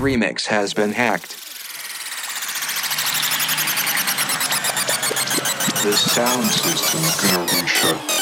Remix has been hacked. The sound system's gonna reset.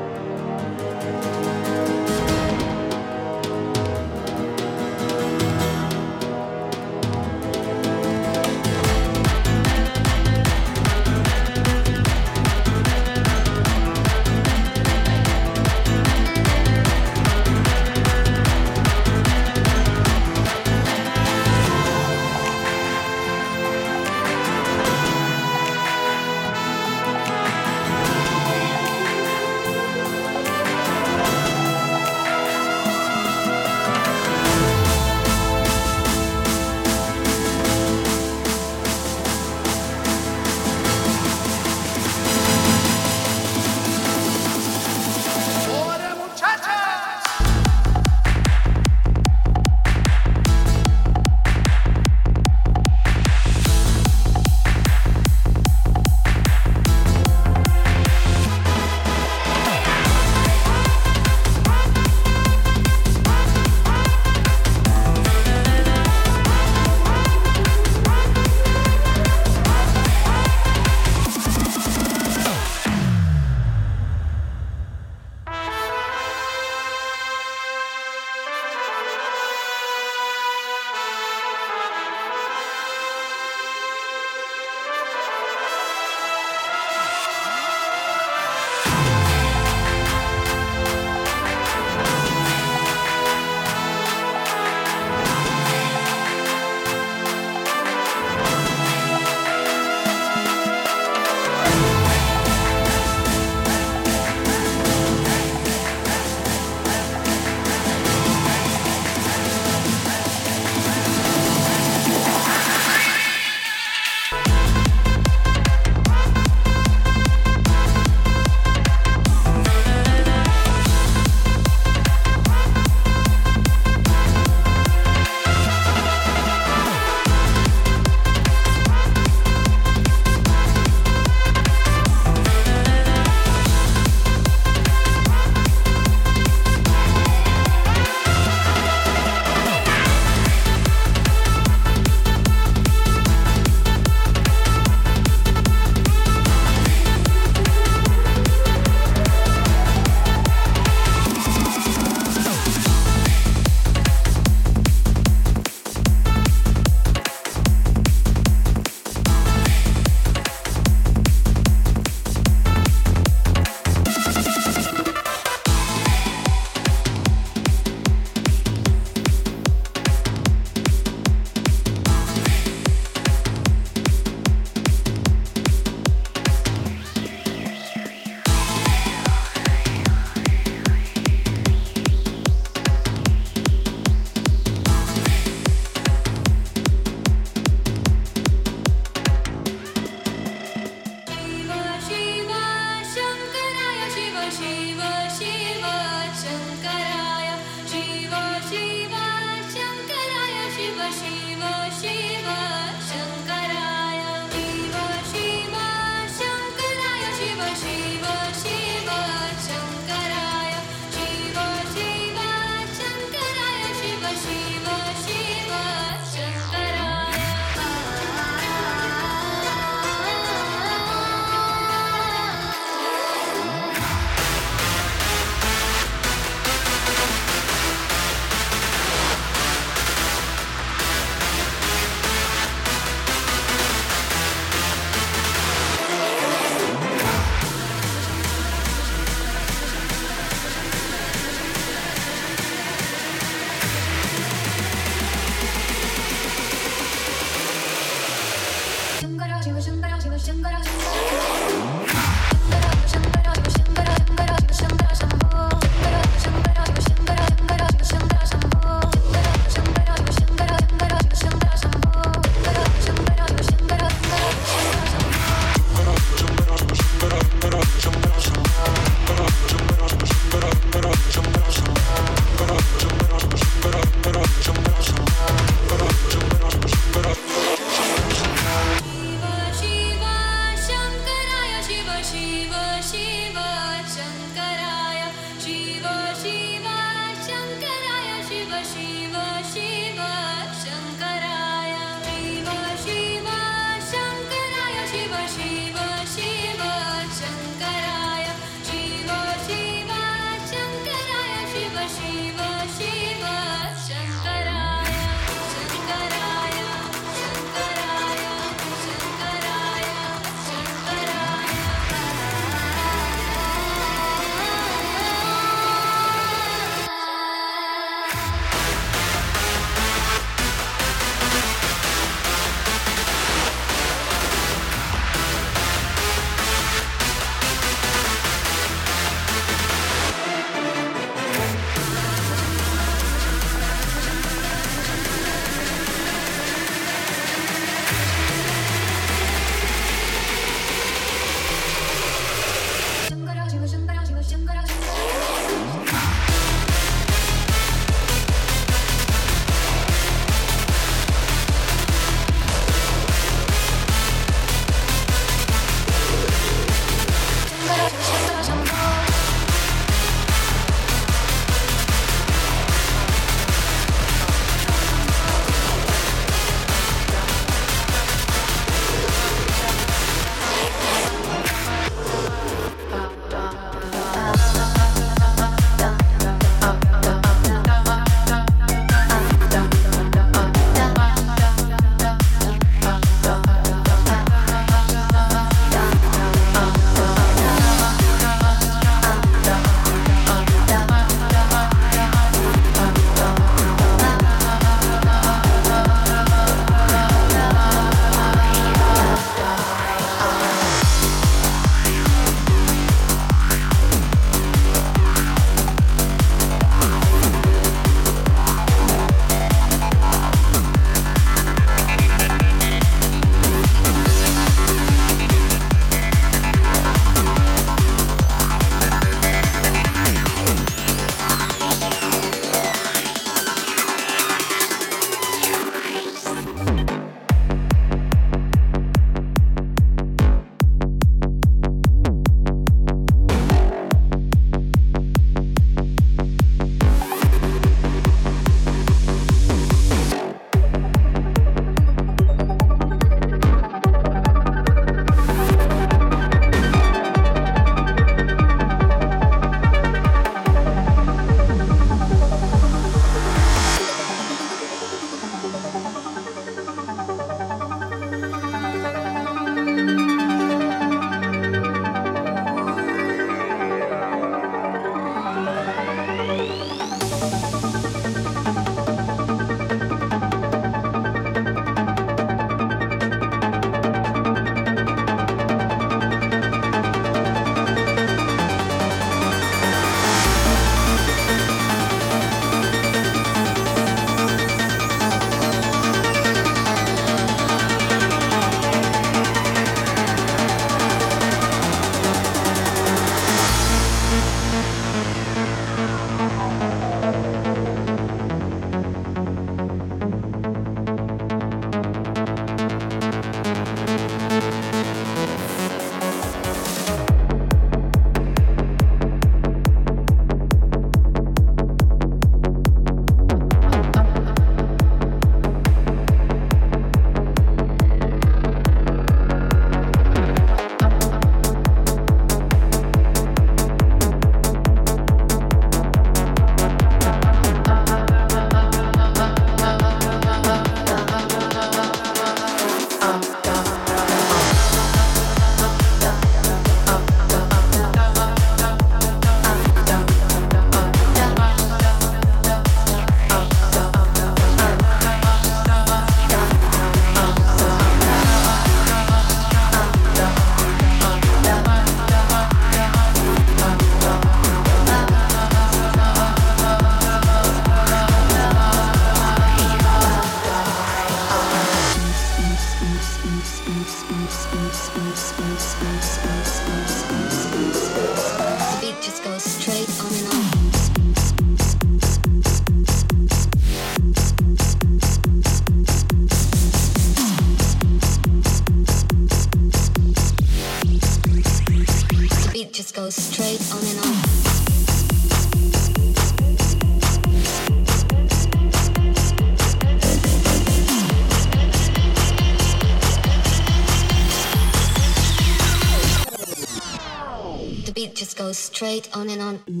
on.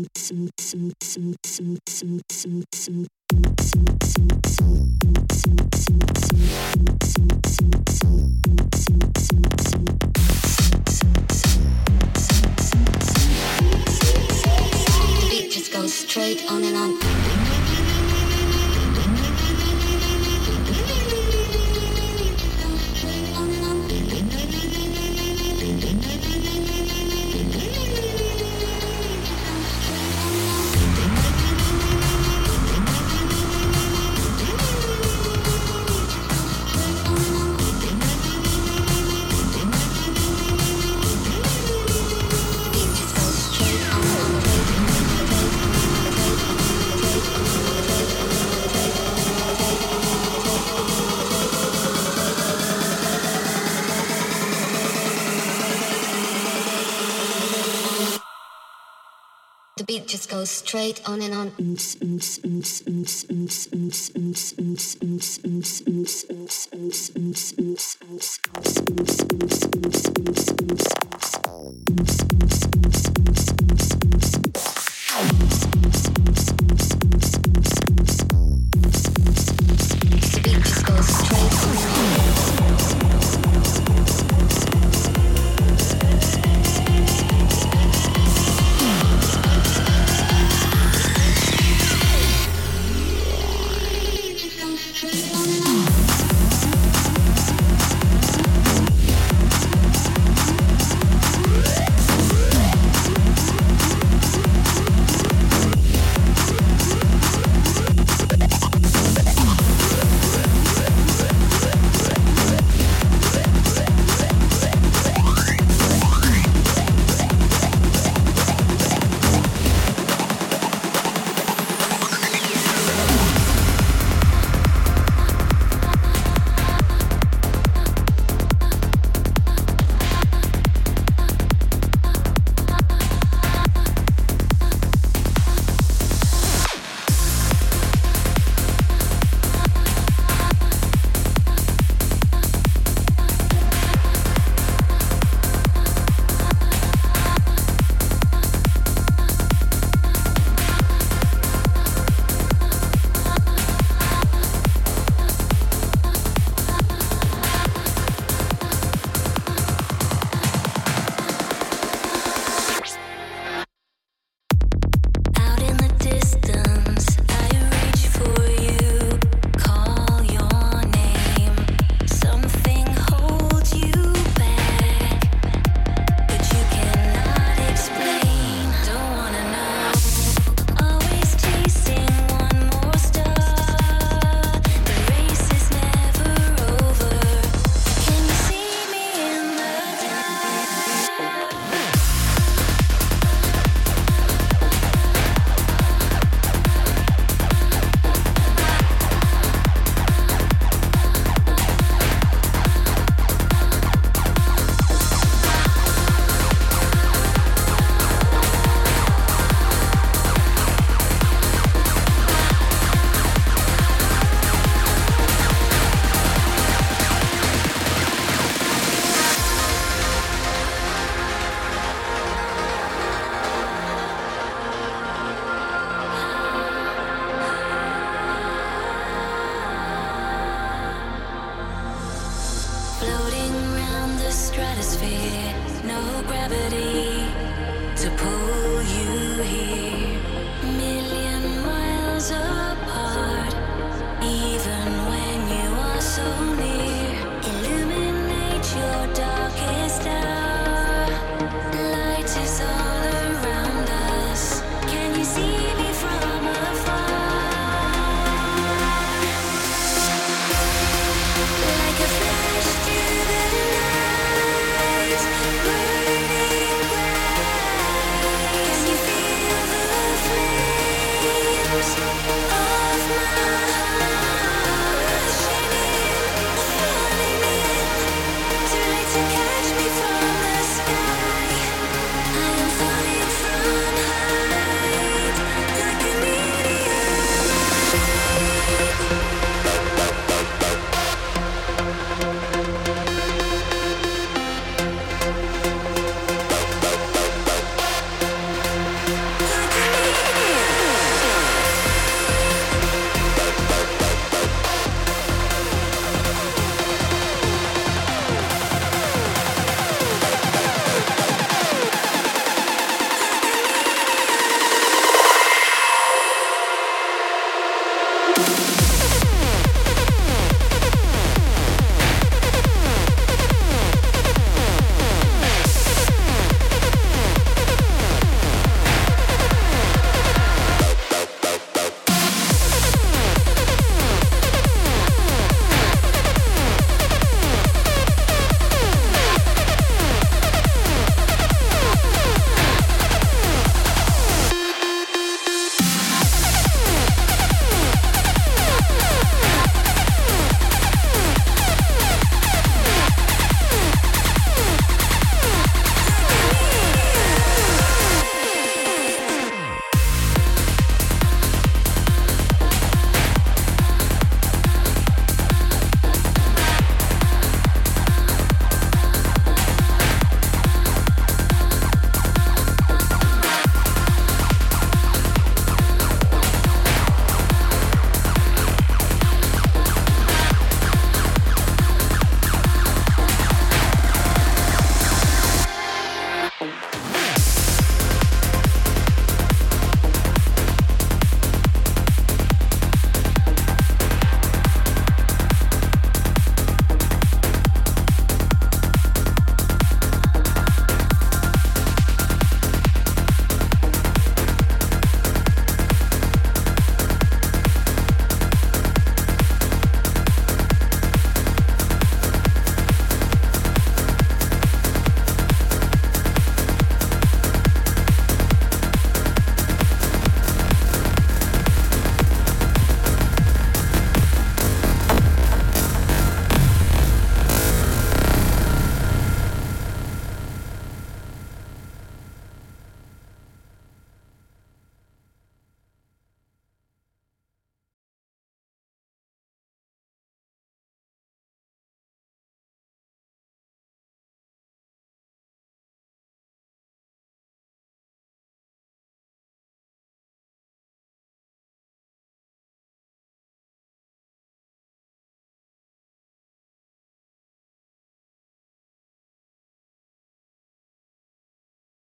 Just goes straight on and on. just goes straight on and on.